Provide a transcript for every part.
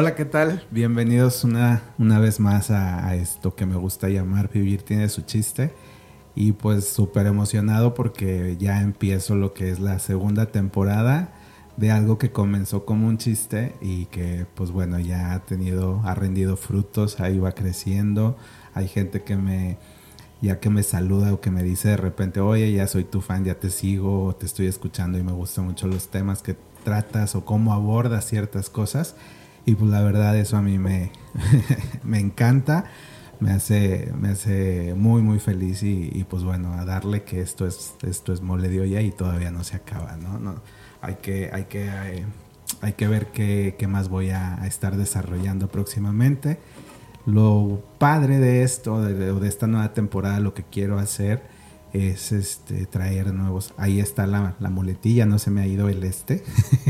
Hola, ¿qué tal? Bienvenidos una, una vez más a, esto que me gusta llamar Vivir tiene su chiste. Y pues súper emocionado porque ya empiezo lo que es la segunda temporada de algo que comenzó como un chiste y que pues bueno ya ha tenido, ha rendido frutos, ahí va creciendo. Hay gente que me, ya que me saluda o que me dice de repente, oye, ya soy tu fan, ya te sigo, te estoy escuchando y me gustan mucho los temas que tratas o cómo abordas ciertas cosas. Y pues la verdad eso a mí me, me encanta, me hace, me hace muy muy feliz y, pues bueno, a darle que esto es, esto es mole de olla y todavía no se acaba, ¿no? no hay que, hay que, eh, hay que ver qué, qué más voy a, a, estar desarrollando próximamente. Lo padre de esto, de, de, esta nueva temporada, lo que quiero hacer es este traer nuevos. Ahí está la, la muletilla, no se me ha ido el este.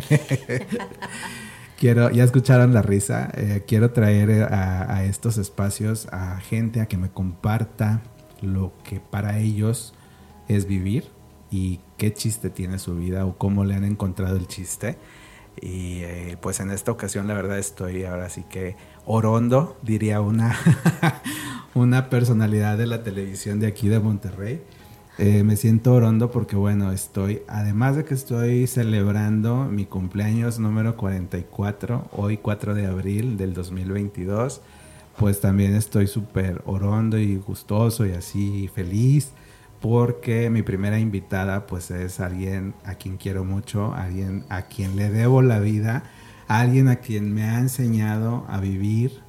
quiero, ya escucharon la risa, eh, quiero traer a, a, estos espacios a gente a que me comparta lo que para ellos es vivir y qué chiste tiene su vida o cómo le han encontrado el chiste. Y eh, pues en esta ocasión la verdad estoy ahora sí que orondo, diría una, una personalidad de la televisión de aquí de Monterrey. Eh, me siento orondo porque bueno, estoy, además de que estoy celebrando mi cumpleaños número 44, hoy 4 de abril del 2022, pues también estoy súper orondo y gustoso y así feliz porque mi primera invitada pues es alguien a quien quiero mucho, alguien a quien le debo la vida, alguien a quien me ha enseñado a vivir,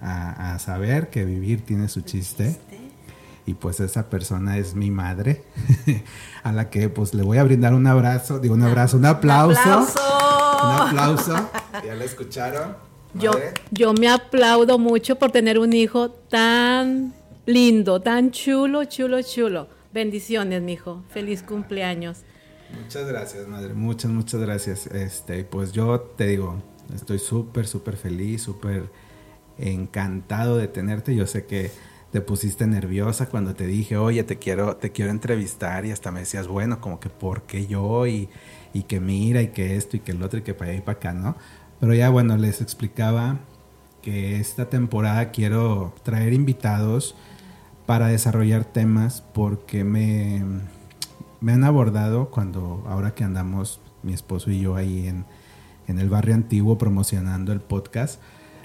a, a saber que vivir tiene su chiste y pues esa persona es mi madre, a la que pues le voy a brindar un abrazo, digo un abrazo, un aplauso. Un aplauso. Un aplauso. ¿Ya la escucharon? Yo, yo me aplaudo mucho por tener un hijo tan lindo, tan chulo, chulo, chulo. Bendiciones, mijo. Feliz cumpleaños. Muchas gracias, madre. Muchas, muchas gracias. Este, pues yo te digo, estoy súper, súper feliz, súper encantado de tenerte. Yo sé que te pusiste nerviosa cuando te dije, oye, te quiero, te quiero entrevistar y hasta me decías, bueno, como que por qué yo y, y que mira y que esto y que el otro y que para allá y para acá, ¿no? Pero ya bueno, les explicaba que esta temporada quiero traer invitados para desarrollar temas porque me, me han abordado cuando, ahora que andamos mi esposo y yo ahí en, en el barrio antiguo promocionando el podcast,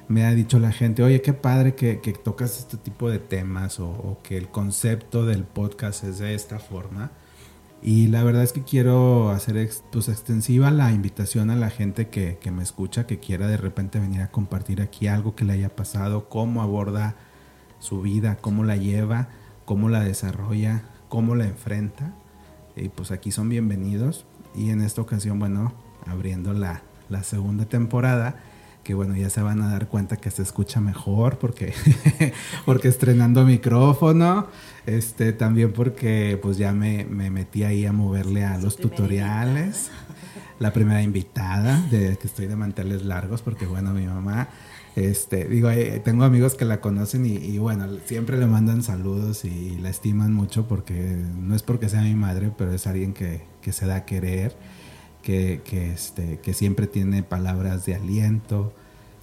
me ha dicho la gente, oye, qué padre que, que tocas este tipo de temas o, que el concepto del podcast es de esta forma. Y la verdad es que quiero hacer pues, extensiva la invitación a la gente que, que, me escucha, que quiera de repente venir a compartir aquí algo que le haya pasado, cómo aborda su vida, cómo la lleva, cómo la desarrolla, cómo la enfrenta. Y pues aquí son bienvenidos. Y en esta ocasión, bueno, abriendo la, la segunda temporada que bueno, ya se van a dar cuenta que se escucha mejor porque, porque estrenando micrófono, este, también porque pues ya me, me metí ahí a moverle a los tutoriales. La primera invitada, de que estoy de manteles largos, porque bueno, mi mamá, este, digo, tengo amigos que la conocen y, y, bueno, siempre le mandan saludos y la estiman mucho porque no es porque sea mi madre, pero es alguien que, que se da a querer que, que, este, que siempre tiene palabras de aliento,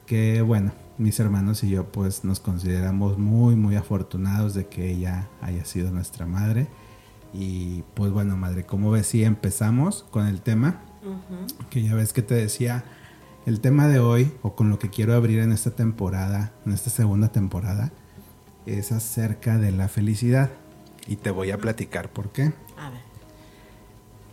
que bueno, mis hermanos y yo pues nos consideramos muy, muy afortunados de que ella haya sido nuestra madre. Y pues bueno, madre, como ves, si sí empezamos con el tema, uh -huh. que ya ves que te decía, el tema de hoy, o con lo que quiero abrir en esta temporada, en esta segunda temporada, es acerca de la felicidad. Y te voy a platicar por qué. A ver.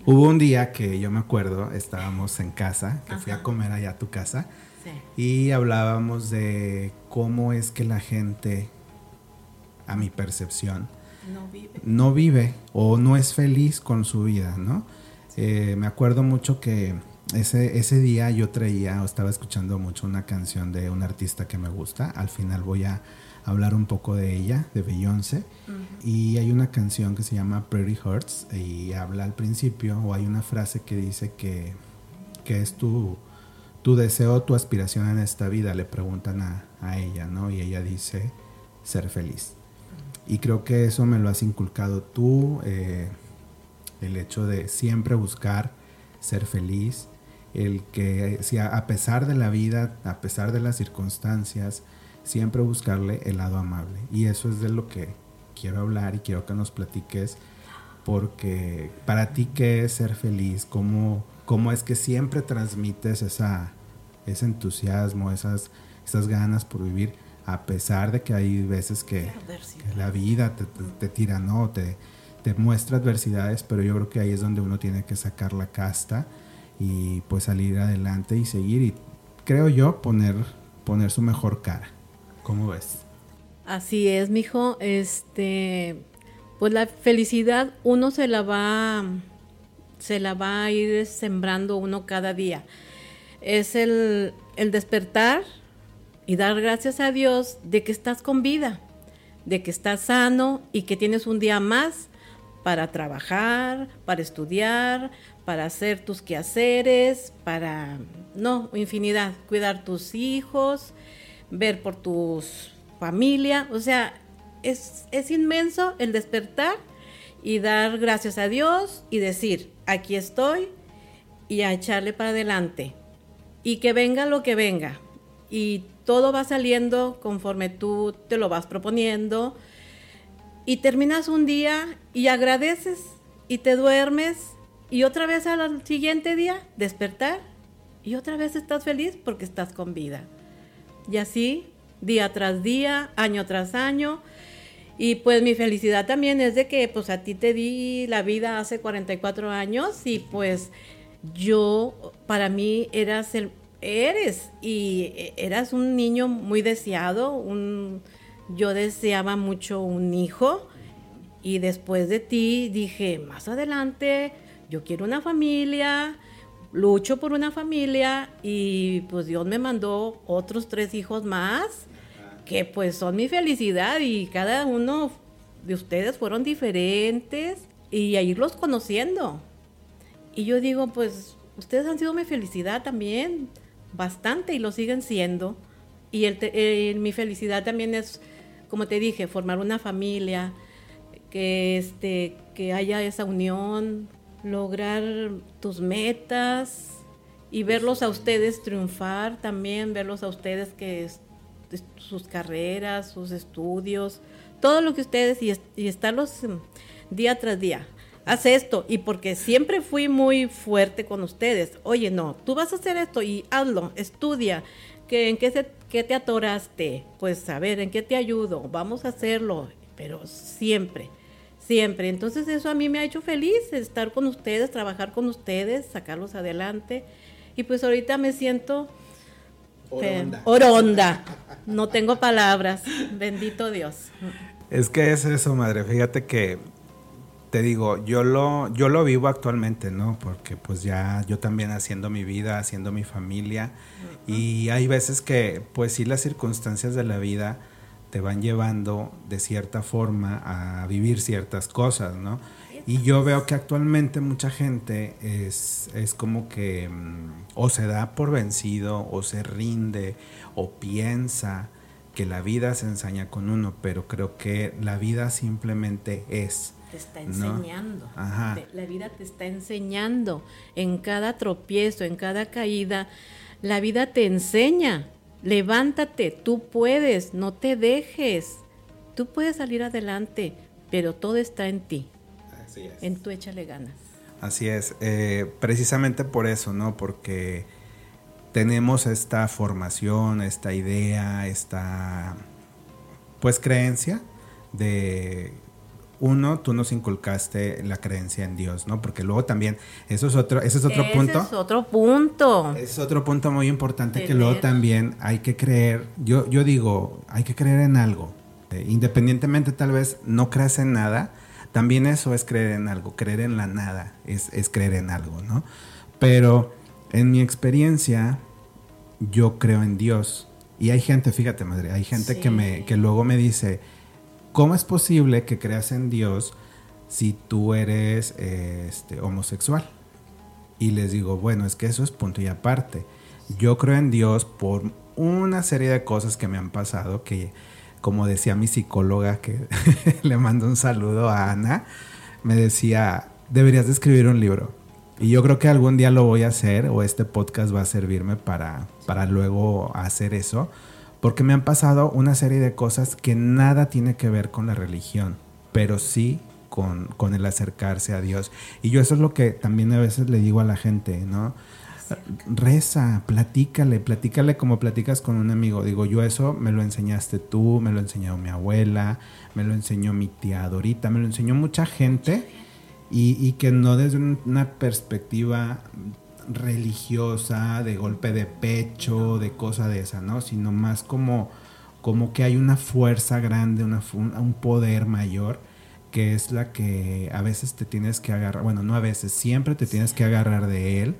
Hubo un día que yo me acuerdo, estábamos en casa, que Ajá. fui a comer allá a tu casa, sí. y hablábamos de cómo es que la gente, a mi percepción, no vive. no vive o no es feliz con su vida, ¿no? Eh, me acuerdo mucho que ese, ese día yo traía o estaba escuchando mucho una canción de un artista que me gusta. Al final voy a, hablar un poco de ella, de Beyoncé. Y hay una canción que se llama Pretty Hearts y habla al principio, o hay una frase que dice que, que es tu, tu deseo, tu aspiración en esta vida, le preguntan a, a ella, ¿no? Y ella dice, ser feliz. Y creo que eso me lo has inculcado tú, eh, el hecho de siempre buscar ser feliz, el que si a, pesar de la vida, a pesar de las circunstancias, siempre buscarle el lado amable. Y eso es de lo que quiero hablar y quiero que nos platiques, porque para ti, ¿qué es ser feliz? ¿Cómo, cómo es que siempre transmites esa, ese entusiasmo, esas, esas ganas por vivir? a pesar de que hay veces que, la vida te, tira, ¿no? Te, te muestra adversidades, pero yo creo que ahí es donde uno tiene que sacar la casta y pues salir adelante y seguir y creo yo poner, poner su mejor cara. ¿Cómo ves? Así es, mijo. Este, pues la felicidad uno se la va, se la va a ir sembrando uno cada día. Es el, el despertar y dar gracias a Dios de que estás con vida, de que estás sano y que tienes un día más para trabajar, para estudiar, para hacer tus quehaceres, para, no, infinidad, cuidar tus hijos, ver por tus familia, o sea, es, es inmenso el despertar y dar gracias a Dios y decir, aquí estoy y a echarle para adelante. Y que venga lo que venga. Y todo va saliendo conforme tú te lo vas proponiendo y terminas un día y agradeces y te duermes y otra vez al siguiente día despertar y otra vez estás feliz porque estás con vida. Y así, día tras día, año tras año. Y pues mi felicidad también es de que pues a ti te di la vida hace 44 años y pues yo, para mí eras el, eres y e, eras un niño muy deseado, un, yo deseaba mucho un hijo y después de ti dije, más adelante yo quiero una familia, lucho por una familia y pues Dios me mandó otros tres hijos más que pues son mi felicidad y cada uno de ustedes fueron diferentes y a irlos conociendo. Y yo digo, pues ustedes han sido mi felicidad también bastante y lo siguen siendo. Y el, mi felicidad también es, como te dije, formar una familia, que, este, que haya esa unión, lograr tus metas y verlos a ustedes triunfar también, verlos a ustedes que sus carreras, sus estudios, todo lo que ustedes y, y estarlos mm, día tras día haz esto. Y porque siempre fui muy fuerte con ustedes. Oye, no, tú vas a hacer esto y hazlo, estudia. ¿En qué, se, qué te atoraste? Pues a ver, ¿en qué te ayudo? Vamos a hacerlo. Pero siempre, siempre. Entonces eso a mí me ha hecho feliz, estar con ustedes, trabajar con ustedes, sacarlos adelante. Y pues ahorita me siento... Oronda. oronda. No tengo palabras. Bendito Dios. Es que es eso, madre. Fíjate que te digo, yo lo, yo lo vivo actualmente, ¿no? Porque pues ya yo también haciendo mi vida, haciendo mi familia. Y hay veces que pues sí las circunstancias de la vida te van llevando de cierta forma a vivir ciertas cosas, ¿no? Y yo veo que actualmente mucha gente es, es como que mm, o se da por vencido o se rinde o piensa que la vida se ensaña con uno, pero creo que la vida simplemente es te está enseñando. la vida te está enseñando. En cada tropiezo, en cada caída, la vida te enseña. Levántate, tú puedes, no te dejes. Tú puedes salir adelante, pero todo está en ti. Así es. En tu échale ganas. Así es. Eh, precisamente por eso, ¿no? Porque tenemos esta formación, esta idea, esta pues creencia de uno, tú nos inculcaste la creencia en Dios, ¿no? Porque luego también, eso es otro, ese es otro punto. Es otro punto. Es otro punto muy importante que luego también hay que creer, yo, yo digo, hay que creer en algo. Eh, independientemente tal vez no creas en nada, también eso es creer en algo, creer en la nada es, es creer en algo, ¿no? Pero en mi experiencia, yo creo en Dios Y hay gente, fíjate madre, hay gente que, me, que luego me dice, ¿cómo es posible que creas en Dios si tú eres este, homosexual? Y les digo, bueno, es que eso es punto y aparte. Yo creo en Dios por una serie de cosas que me han pasado que, como decía mi psicóloga, que le mando un saludo a Ana, me decía, deberías de escribir un libro. Y yo creo que algún día lo voy a hacer o este podcast va a servirme para, para luego hacer eso. Porque me han pasado una serie de cosas que nada tiene que ver con la religión, pero sí con, con el acercarse a Dios. Y yo eso es lo que también a veces le digo a la gente, ¿no? Reza, platícale, platícale como platicas con un amigo. Digo, yo eso me lo enseñaste tú, me lo enseñó mi abuela, me lo enseñó mi tía Dorita, me lo enseñó mucha gente y, que no desde una perspectiva religiosa, de golpe de pecho, de cosa de esa, ¿no? Sino más como, como que hay una fuerza grande, una, un poder mayor que es la que a veces te tienes que agarrar, bueno, no a veces, siempre te tienes que agarrar de él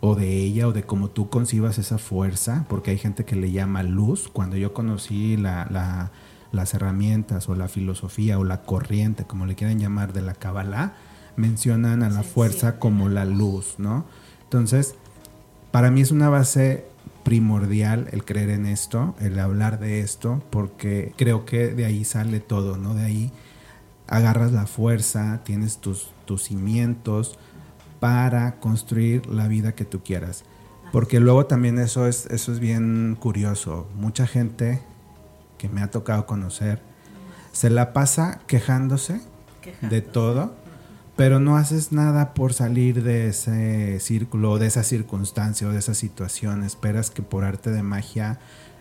o de ella o de cómo tú concibas esa fuerza, porque hay gente que le llama luz. Cuando yo conocí las herramientas o la filosofía o la corriente, como le quieran llamar, de la Kabbalah, mencionan a la fuerza como la luz, ¿no? Entonces, para mí es una base primordial el creer en esto, el hablar de esto, porque creo que de ahí sale todo, ¿no? De ahí agarras la fuerza, tienes tus, tus cimientos para construir la vida que tú quieras. Porque luego también eso es, eso es bien curioso. Mucha gente que me ha tocado conocer se la pasa quejándose. de todo pero no haces nada por salir de ese círculo, de esa circunstancia o de esa situación. Esperas que por arte de magia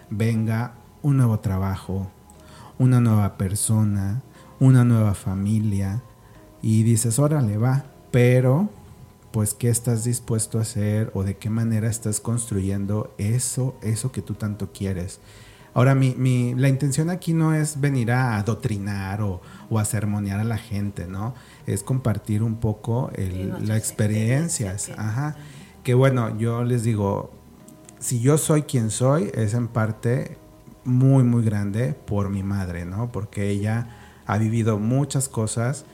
venga un nuevo trabajo, una nueva persona, una nueva familia y dices, órale, va, pero pues qué estás dispuesto a hacer o de qué manera estás construyendo eso, eso que tú tanto quieres. Ahora, mi, mi, la intención aquí no es venir a adoctrinar o, o, a sermonear a la gente, ¿no? Es compartir un poco la experiencias. Ajá. Que bueno, yo les digo, si yo soy quien soy, es en parte muy, muy grande por mi madre, ¿no? Porque ella ha vivido muchas cosas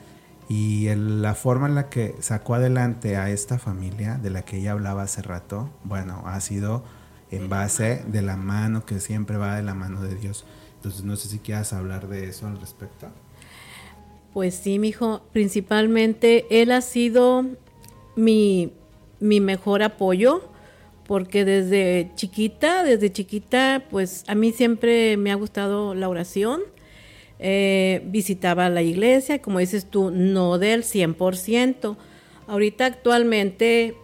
y la forma en la que sacó adelante a esta familia de la que ella hablaba hace rato, bueno, ha sido en base de la mano, que siempre va de la mano de Dios. Entonces, no sé si quieras hablar de eso al respecto. Pues sí, mi hijo, principalmente él ha sido mi, mi mejor apoyo, porque desde chiquita, desde chiquita, pues a mí siempre me ha gustado la oración. Eh, visitaba la iglesia, como dices tú, no del 100%. Ahorita actualmente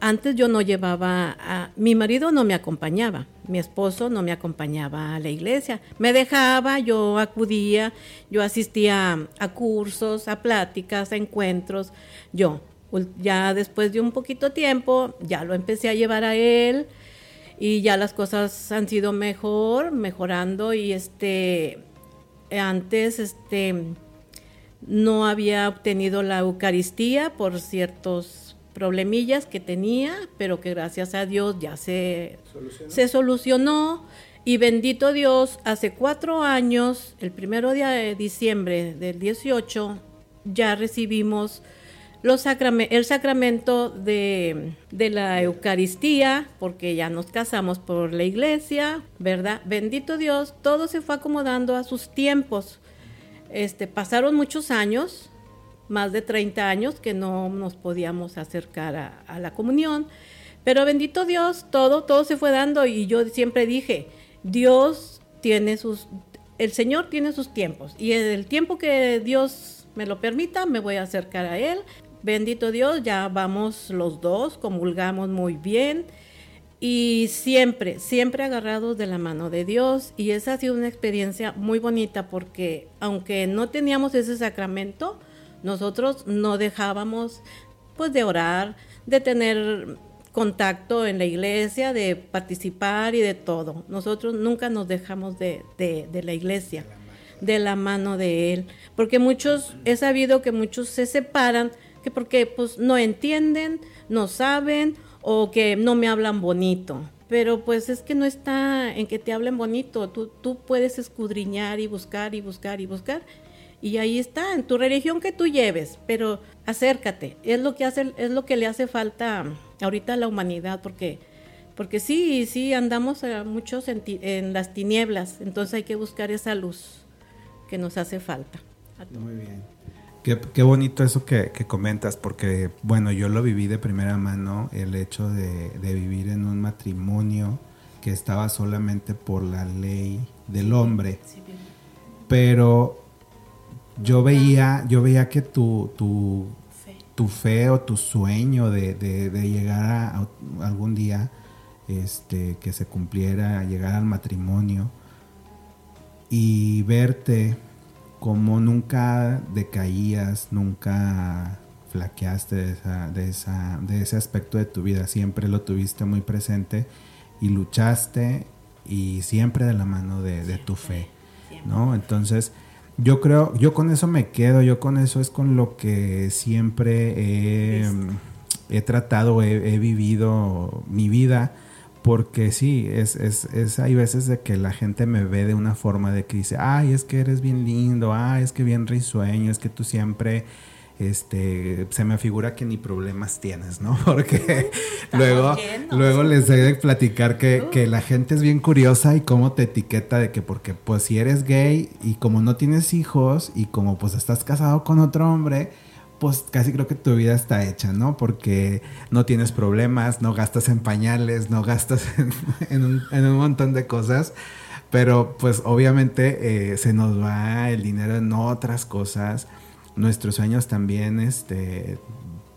antes yo no llevaba a mi marido no me acompañaba, mi esposo no me acompañaba a la iglesia, me dejaba, yo acudía, yo asistía a cursos, a pláticas, a encuentros, yo ya después de un poquito tiempo ya lo empecé a llevar a él y ya las cosas han sido mejor, mejorando y este antes este no había obtenido la Eucaristía por ciertos problemillas que tenía, pero que gracias a Dios ya se ¿Solucionó? se solucionó. Y bendito Dios, hace cuatro años, el primero día de diciembre del 18, ya recibimos los el sacramento de, de, la Eucaristía, porque ya nos casamos por la iglesia, ¿verdad? Bendito Dios, todo se fue acomodando a sus tiempos. Este, pasaron muchos años, más de 30 años que no nos podíamos acercar a, la comunión. Pero bendito Dios, todo, todo se fue dando y yo siempre dije, Dios tiene sus, el Señor tiene sus tiempos y el tiempo que Dios me lo permita, me voy a acercar a Él. Bendito Dios, ya vamos los dos, comulgamos muy bien y siempre, siempre agarrados de la mano de Dios y esa ha sido una experiencia muy bonita porque aunque no teníamos ese sacramento, nosotros no dejábamos pues de orar, de tener contacto en la iglesia, de participar y de todo. Nosotros nunca nos dejamos de, la iglesia, de la mano de Él, porque muchos, he sabido que muchos se separan, que porque pues no entienden, no saben o que no me hablan bonito. pero pues es que no está en que te hablen bonito, tú, tú puedes escudriñar y buscar y buscar y buscar. Y ahí está, en tu religión que tú lleves, pero acércate, es lo que hace, es lo que le hace falta ahorita a la humanidad, porque, porque sí, sí andamos muchos en, en las tinieblas, entonces hay que buscar esa luz que nos hace falta. Muy bien. Qué, bonito eso que, comentas, porque bueno, yo lo viví de primera mano, el hecho de, vivir en un matrimonio que estaba solamente por la ley del hombre. Pero yo veía, yo veía que tu, tu, fe. tu fe o tu sueño de, llegar a, algún día este, que se cumpliera, llegar al matrimonio y verte como nunca decaías, nunca flaqueaste de, esa, de, esa, de ese aspecto de tu vida, siempre lo tuviste muy presente y luchaste y siempre de la mano de, tu fe, ¿no? Entonces, yo creo, yo con eso me quedo, yo con eso es con lo que siempre he, tratado, he, vivido mi vida porque sí, es, es, es, hay veces de que la gente me ve de una forma de que dice, ay, es que eres bien lindo, ay, es que bien risueño, es que tú siempre, este, se me figura que ni problemas tienes, ¿no? Porque luego, luego les he de platicar que, que, la gente es bien curiosa y cómo te etiqueta de que porque pues si eres gay y como no tienes hijos y como pues estás casado con otro hombre, pues casi creo que tu vida está hecha, ¿no? Porque no tienes problemas, no gastas en pañales, no gastas en, un, montón de cosas, pero pues obviamente eh, se nos va el dinero en otras cosas, nuestros sueños también, este,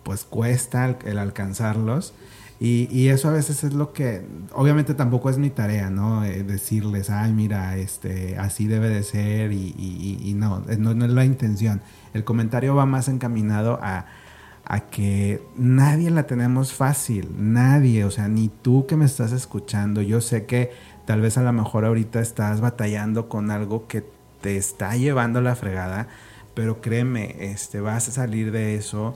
pues cuesta el, alcanzarlos. Y, eso a veces es lo que, obviamente tampoco es mi tarea, ¿no? Eh, decirles, ay, mira, este, así debe de ser y, no, no, no es la intención el comentario va más encaminado a, que nadie la tenemos fácil, nadie, o sea, ni tú que me estás escuchando, yo sé que tal vez a lo mejor ahorita estás batallando con algo que te está llevando la fregada, pero créeme, este, vas a salir de eso.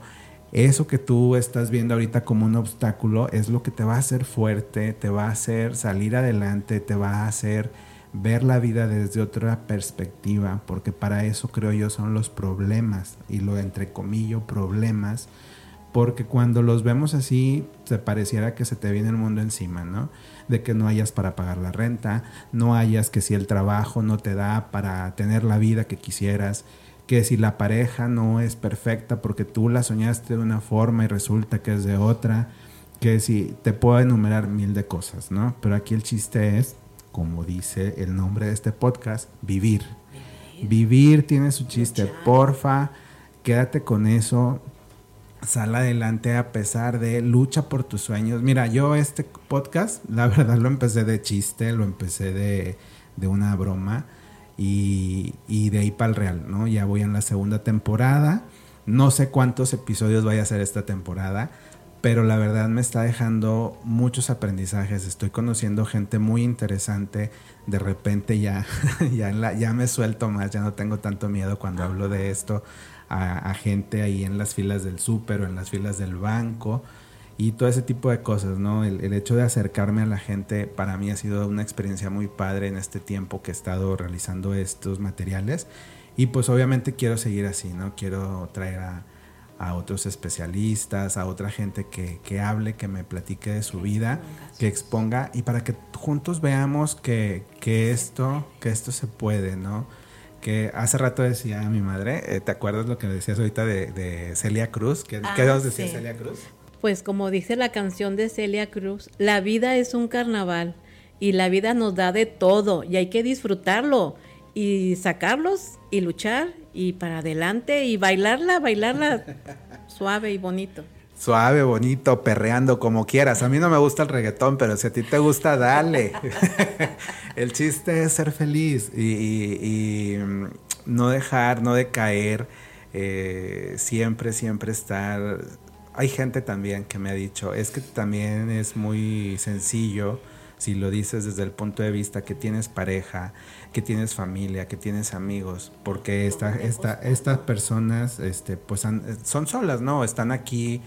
Eso que tú estás viendo ahorita como un obstáculo es lo que te va a hacer fuerte, te va a hacer salir adelante, te va a hacer ver la vida desde otra perspectiva, porque para eso creo yo son los problemas, y lo entre comillas problemas, porque cuando los vemos así, se pareciera que se te viene el mundo encima, ¿no? De que no hayas para pagar la renta, no hayas que si el trabajo no te da para tener la vida que quisieras, que si la pareja no es perfecta porque tú la soñaste de una forma y resulta que es de otra, que si te puedo enumerar mil de cosas, ¿no? Pero aquí el chiste es como dice el nombre de este podcast, vivir. Vivir, tiene su chiste. Porfa, quédate con eso. Sal adelante a pesar de lucha por tus sueños. Mira, yo este podcast, la verdad lo empecé de chiste, lo empecé de, una broma y, de ahí para el real, ¿no? Ya voy en la segunda temporada. No sé cuántos episodios vaya a ser esta temporada pero la verdad me está dejando muchos aprendizajes. Estoy conociendo gente muy interesante. De repente ya, ya, ya me suelto más, ya no tengo tanto miedo cuando hablo de esto a, gente ahí en las filas del súper o en las filas del banco y todo ese tipo de cosas, ¿no? El, el, hecho de acercarme a la gente para mí ha sido una experiencia muy padre en este tiempo que he estado realizando estos materiales y pues obviamente quiero seguir así, ¿no? Quiero traer a a otros especialistas, a otra gente que, que, hable, que me platique de su vida, que exponga y para que juntos veamos que, que esto, que esto se puede, ¿no? Que hace rato decía mi madre, eh, ¿te acuerdas lo que decías ahorita de, de Celia Cruz? ¿Qué, ¿qué nos ah, decía Celia Cruz? Pues como dice la canción de Celia Cruz, la vida es un carnaval y la vida nos da de todo y hay que disfrutarlo y sacarlos y luchar y para adelante y bailarla, bailarla suave y bonito. Suave, bonito, perreando como quieras. A mí no me gusta el reggaetón, pero si a ti te gusta, dale. el chiste es ser feliz y, mm, no dejar, no decaer, eh, siempre, siempre estar... Hay gente también que me ha dicho, es que también es muy sencillo si lo dices desde el punto de vista que tienes pareja, que tienes familia, que tienes amigos, porque esta, esta, estas personas este, pues son solas, ¿no? Están aquí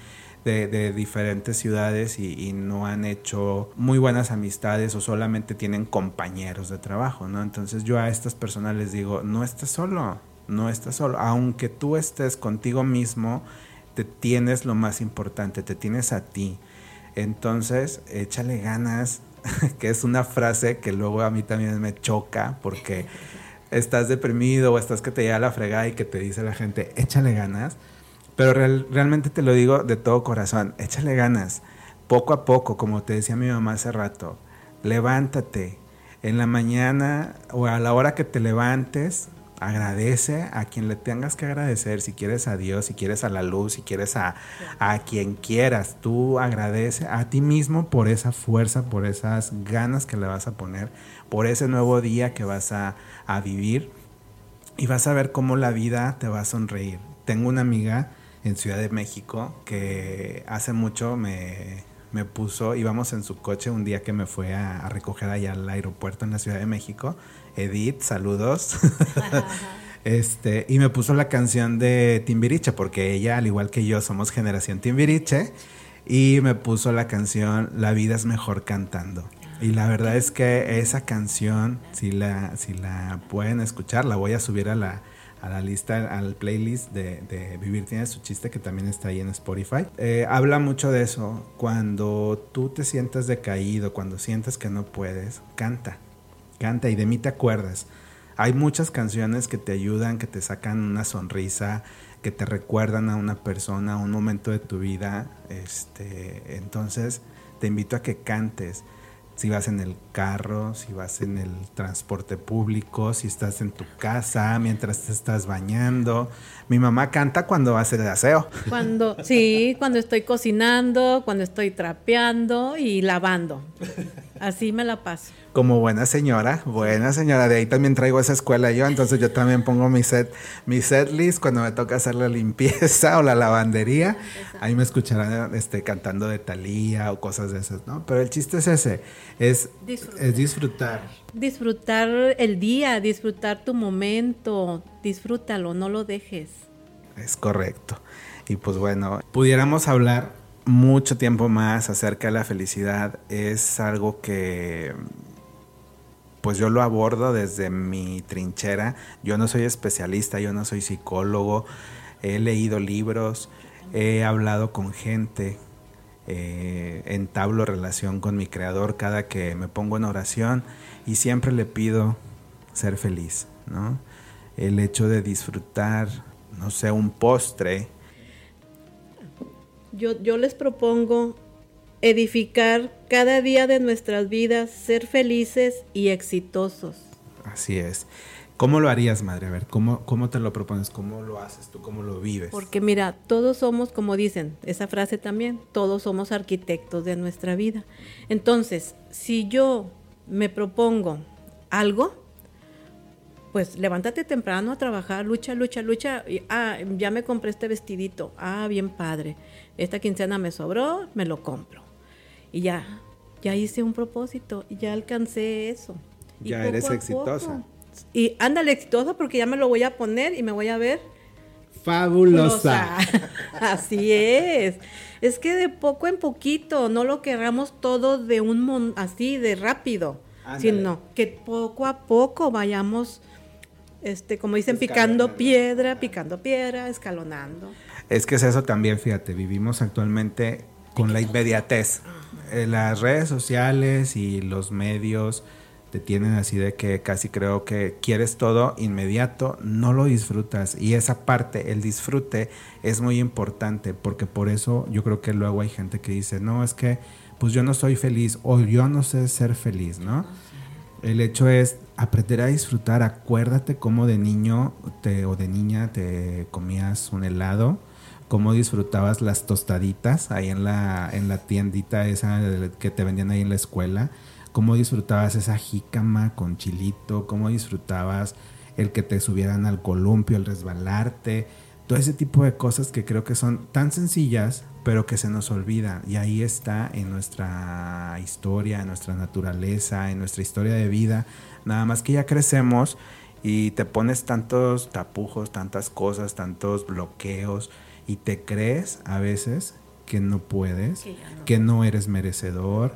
de, diferentes ciudades y, no han hecho muy buenas amistades o solamente tienen compañeros de trabajo, ¿no? Entonces yo a estas personas les digo, no estás solo, no estás solo, aunque tú estés contigo mismo, te tienes lo más importante, te tienes a ti. Entonces, échale ganas, que es una frase que luego a mí también me choca porque estás deprimido o estás que te lleva la fregada y que te dice la gente, échale ganas pero realmente te lo digo de todo corazón, échale ganas, poco a poco, como te decía mi mamá hace rato, levántate. En la mañana o a la hora que te levantes, agradece a quien le tengas que agradecer, si quieres a Dios, si quieres a la luz, si quieres a, a, quien quieras, tú agradece a ti mismo por esa fuerza, por esas ganas que le vas a poner, por ese nuevo día que vas a, a vivir y vas a ver cómo la vida te va a sonreír. Tengo una amiga en Ciudad de México que hace mucho me, me puso, íbamos en su coche un día que me fue a, recoger allá al aeropuerto en la Ciudad de México. Edith, saludos. este, y me puso la canción de Timbiriche, porque ella, al igual que yo, somos generación Timbiriche. Y me puso la canción La vida es mejor cantando. Y la verdad es que esa canción, si la, si la pueden escuchar, la voy a subir a la, a la lista, al playlist de, Vivir tiene su chiste que también está ahí en Spotify. Eh, habla mucho de eso. Cuando tú te sientas decaído, cuando sientes que no puedes, canta, canta y de mí te acuerdas. Hay muchas canciones que te ayudan, que te sacan una sonrisa, que te recuerdan a una persona, a un momento de tu vida. Este, entonces te invito a que cantes si vas en el carro, si vas en el transporte público, si estás en tu casa mientras te estás bañando. Mi mamá canta cuando hace el aseo. Cuando, sí, cuando estoy cocinando, cuando estoy trapeando y lavando. Así me la paso como buena señora, buena señora. De ahí también traigo esa escuela yo, entonces yo también pongo mi set, mi set list cuando me toca hacer la limpieza o la lavandería. Ahí me escucharán este, cantando de Talía o cosas de esas, ¿no? Pero el chiste es ese, es disfrutar. es disfrutar. Disfrutar el día, disfrutar tu momento, disfrútalo, no lo dejes. Es correcto. Y pues bueno, pudiéramos hablar mucho tiempo más acerca de la felicidad. Es algo que pues yo lo abordo desde mi trinchera. Yo no soy especialista, yo no soy psicólogo, he leído libros, he hablado con gente, eh, entablo relación con mi creador cada que me pongo en oración y siempre le pido ser feliz, ¿no? El hecho de disfrutar, no sé, un postre. Yo, yo les propongo edificar cada día de nuestras vidas, ser felices y exitosos. Así es. ¿Cómo lo harías, madre? A ver, ¿cómo, ¿cómo te lo propones? ¿Cómo lo haces tú? ¿Cómo lo vives? Porque mira, todos somos, como dicen, esa frase también, todos somos arquitectos de nuestra vida. Entonces, si yo me propongo algo, pues levántate temprano a trabajar, lucha, lucha, lucha. ah, ya me compré este vestidito. Ah, bien padre. Esta quincena me sobró, me lo compro y ya, ya hice un propósito y ya alcancé eso. Ya eres exitosa. y ándale exitosa porque ya me lo voy a poner y me voy a ver fabulosa. Así es. Es que de poco en poquito, no lo queramos todo de un así de rápido, sino que poco a poco vayamos este, como dicen, picando piedra, picando piedra, escalonando. Es que es eso también, fíjate, vivimos actualmente con la inmediatez. Eh, las redes sociales y los medios te tienen así de que casi creo que quieres todo inmediato, no lo disfrutas. Y esa parte, el disfrute, es muy importante porque por eso yo creo que luego hay gente que dice, no, es que pues yo no soy feliz o yo no sé ser feliz, ¿no? El hecho es aprender a disfrutar. Acuérdate cómo de niño te, o de niña te comías un helado cómo disfrutabas las tostaditas ahí en la, en la tiendita esa que te vendían ahí en la escuela, cómo disfrutabas esa jícama con chilito, cómo disfrutabas el que te subieran al columpio, el resbalarte, todo ese tipo de cosas que creo que son tan sencillas, pero que se nos olvidan. Y ahí está en nuestra historia, en nuestra naturaleza, en nuestra historia de vida. Nada más que ya crecemos y te pones tantos tapujos, tantas cosas, tantos bloqueos y te crees a veces que no puedes, que, no. eres merecedor,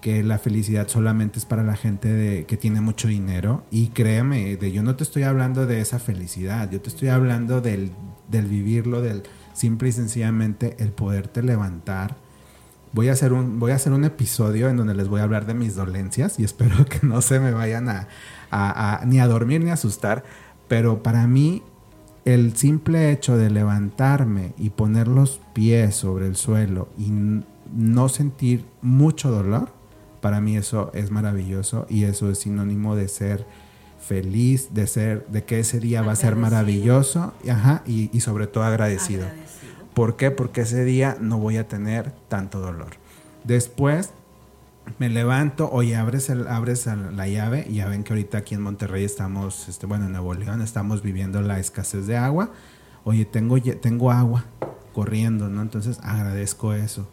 que la felicidad solamente es para la gente de, que tiene mucho dinero. Y créeme, de, yo no te estoy hablando de esa felicidad, yo te estoy hablando del, del vivirlo, del simple y sencillamente el poderte levantar. Voy a, hacer un, voy a hacer un episodio en donde les voy a hablar de mis dolencias y espero que no se me vayan a, ni a dormir ni a asustar. Pero para mí el simple hecho de levantarme y poner los pies sobre el suelo y no sentir mucho dolor, para mí eso es maravilloso y eso es sinónimo de ser feliz, de ser, de que ese día va a ser maravilloso ajá, y, sobre todo agradecido. agradecido. ¿Por qué? Porque ese día no voy a tener tanto dolor. Después me levanto, oye, abres, el, abres la llave ya ven que ahorita aquí en Monterrey estamos, este, bueno, en Nuevo León estamos viviendo la escasez de agua. Oye, tengo, tengo agua corriendo, ¿no? Entonces agradezco eso.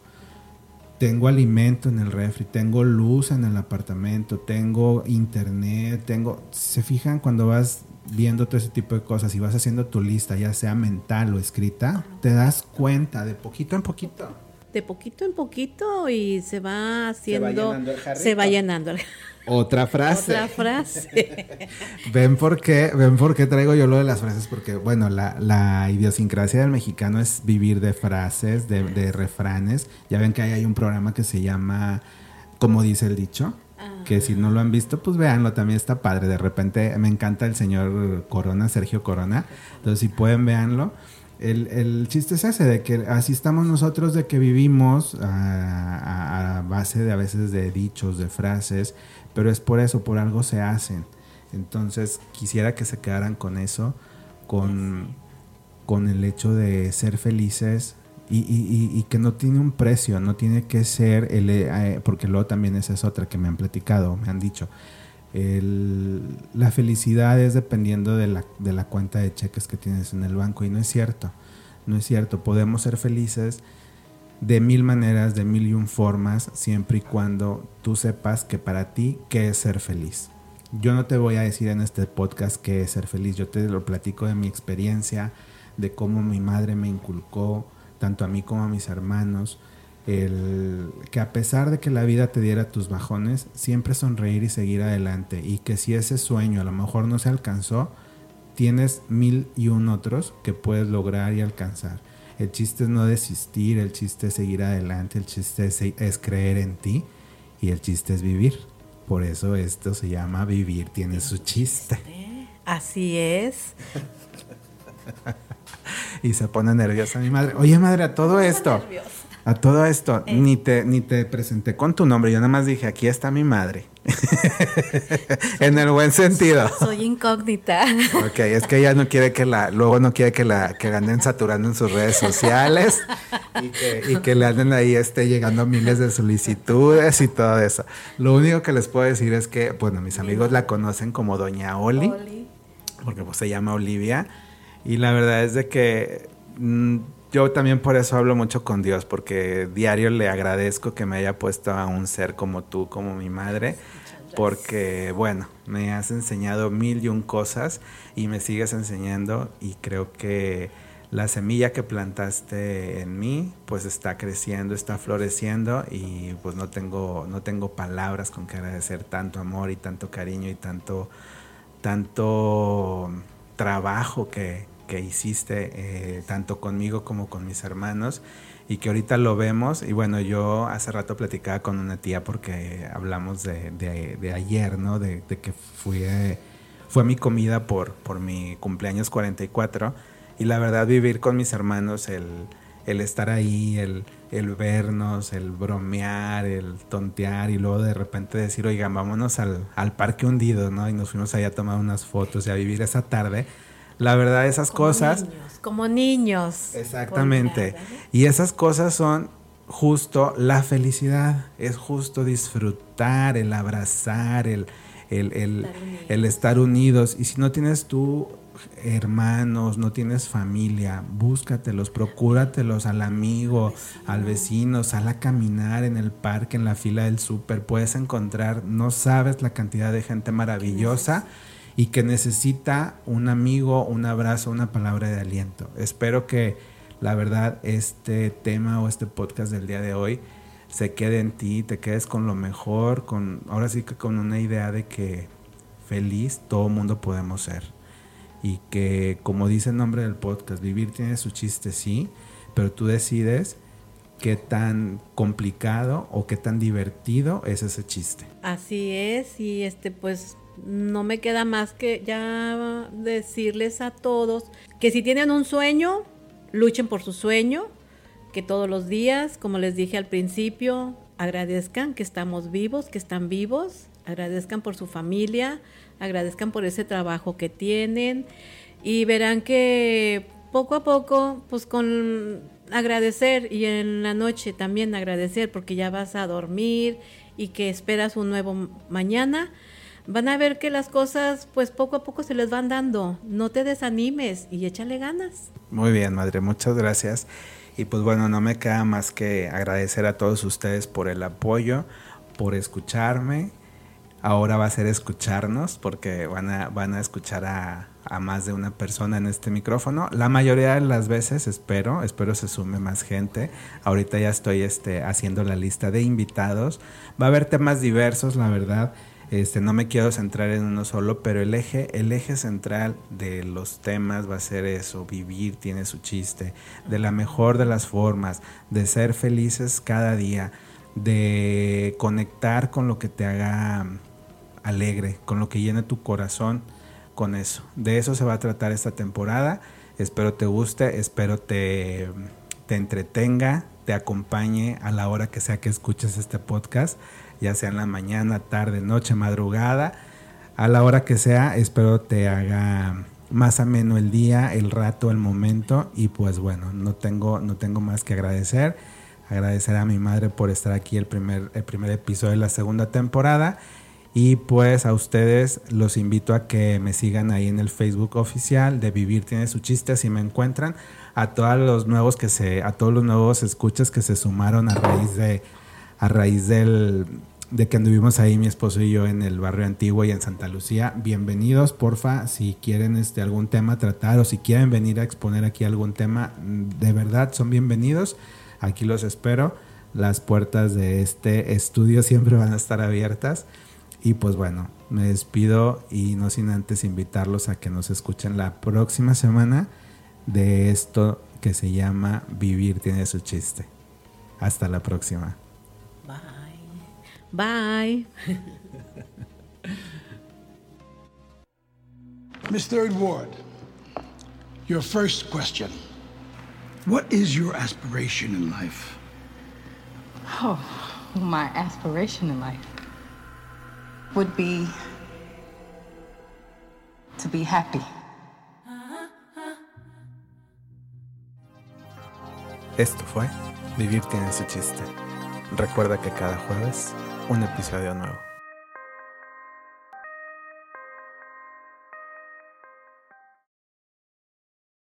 Tengo alimento en el refri, tengo luz en el apartamento, tengo internet, tengo... Se fijan cuando vas viendo todo ese tipo de cosas y vas haciendo tu lista, ya sea mental o escrita, te das cuenta de poquito en poquito de poquito en poquito y se va haciendo, se va llenando el Otra frase. Otra frase. ven por qué, ven por qué traigo yo lo de las frases, porque bueno, la, idiosincrasia del mexicano es vivir de frases, de, refranes. Ya ven que ahí hay un programa que se llama Como dice el dicho. Que si no lo han visto, pues véanlo, también está padre. De repente me encanta el señor Corona, Sergio Corona. Entonces, si pueden, véanlo el, chiste es ese, de que así estamos nosotros, de que vivimos a, base de a veces de dichos, de frases, pero es por eso, por algo se hacen. Entonces quisiera que se quedaran con eso, con, con el hecho de ser felices y, que no tiene un precio, no tiene que ser, el, eh, porque luego también esa es otra que me han platicado, me han dicho la felicidad es dependiendo de la, de la cuenta de cheques que tienes en el banco y no es cierto, no es cierto, podemos ser felices de mil maneras, de mil y un formas, siempre y cuando tú sepas que para ti, ¿qué es ser feliz? Yo no te voy a decir en este podcast qué es ser feliz, yo te lo platico de mi experiencia, de cómo mi madre me inculcó, tanto a mí como a mis hermanos, el que a pesar de que la vida te diera tus bajones, siempre sonreír y seguir adelante y que si ese sueño a lo mejor no se alcanzó, tienes mil y un otros que puedes lograr y alcanzar. El chiste es no desistir, el chiste es seguir adelante, el chiste es, creer en ti y el chiste es vivir. Por eso esto se llama vivir, tiene su chiste. Así es. y se pone nerviosa mi madre. Oye madre, a todo esto. A todo esto, eh. ni, te, ni te presenté con tu nombre, yo nada más dije, aquí está mi madre. en el buen sentido. Soy incógnita. ok, es que ella no quiere que la, luego no quiere que la, que anden saturando en sus redes sociales y que, le anden ahí este, llegando miles de solicitudes y todo eso. Lo único que les puedo decir es que, bueno, mis amigos la conocen como Doña Oli, porque pues se llama Olivia, y la verdad es de que... Mm, yo también por eso hablo mucho con Dios, porque diario le agradezco que me haya puesto a un ser como tú, como mi madre, porque bueno, me has enseñado mil y un cosas y me sigues enseñando y creo que la semilla que plantaste en mí pues está creciendo, está floreciendo y pues no tengo, no tengo palabras con que agradecer tanto amor y tanto cariño y tanto, tanto trabajo que, que hiciste eh, tanto conmigo como con mis hermanos y que ahorita lo vemos. Y bueno, yo hace rato platicaba con una tía porque hablamos de, de, ayer, ¿no? De, que fui, fue mi comida por, por mi cumpleaños 44 y la verdad vivir con mis hermanos, el, el estar ahí, el, el vernos, el bromear, el tontear y luego de repente decir, oigan, vámonos al, al parque hundido, ¿no? Y nos fuimos allá a tomar unas fotos y a vivir esa tarde la verdad, esas cosas... como niños. Exactamente. Y esas cosas son justo la felicidad, es justo disfrutar, el abrazar, el, el, estar, unidos. Y si no tienes tú hermanos, no tienes familia, búscatelos, procúratelos al amigo, al vecino, sal a caminar en el parque, en la fila del súper, puedes encontrar, no sabes la cantidad de gente maravillosa y que necesita un amigo, un abrazo, una palabra de aliento. Espero que la verdad este tema o este podcast del día de hoy se quede en ti, te quedes con lo mejor, con ahora sí que con una idea de que feliz todo mundo podemos ser. Y que como dice el nombre del podcast, vivir tiene su chiste, sí, pero tú decides qué tan complicado o qué tan divertido es ese chiste. Así es, y este pues no me queda más que ya decirles a todos que si tienen un sueño, luchen por su sueño, que todos los días, como les dije al principio, agradezcan que estamos vivos, que están vivos, agradezcan por su familia, agradezcan por ese trabajo que tienen y verán que poco a poco, pues con agradecer y en la noche también agradecer porque ya vas a dormir y que esperas un nuevo mañana, van a ver que las cosas pues poco a poco se les van dando. No te desanimes y échale ganas. Muy bien, madre, muchas gracias. Y pues bueno, no me queda más que agradecer a todos ustedes por el apoyo, por escucharme. Ahora va a ser escucharnos porque van a, van a escuchar a, a más de una persona en este micrófono. La mayoría de las veces espero, espero se sume más gente. Ahorita ya estoy este, haciendo la lista de invitados. Va a haber temas diversos, la verdad. Este, no me quiero centrar en uno solo, pero el eje, el eje central de los temas va a ser eso, vivir tiene su chiste, de la mejor de las formas, de ser felices cada día, de conectar con lo que te haga alegre, con lo que llene tu corazón con eso. De eso se va a tratar esta temporada. Espero te guste, espero te, te entretenga, te acompañe a la hora que sea que escuches este podcast ya sea en la mañana, tarde, noche, madrugada, a la hora que sea, espero te haga más ameno el día, el rato, el momento y pues bueno, no tengo, no tengo más que agradecer. Agradecer a mi madre por estar aquí el primer, el primer episodio de la segunda temporada. Y pues a ustedes los invito a que me sigan ahí en el Facebook oficial de Vivir tiene su chiste si me encuentran. A todos los nuevos que se, a todos los nuevos escuchas que se sumaron a raíz de, a raíz del, de que anduvimos ahí mi esposo y yo en el barrio antiguo y en Santa Lucía. Bienvenidos, porfa, si quieren este algún tema tratar o si quieren venir a exponer aquí algún tema, de verdad son bienvenidos. Aquí los espero. Las puertas de este estudio siempre van a estar abiertas. Y pues bueno, me despido y no sin antes invitarlos a que nos escuchen la próxima semana de esto que se llama Vivir tiene su chiste. Hasta la próxima. Bye. Miss Third Ward, your first question. What is your aspiration in life? Oh, my aspiration in life would be to be happy. Esto fue Vivir tiene su chiste. Recuerda que cada jueves un episodio nuevo.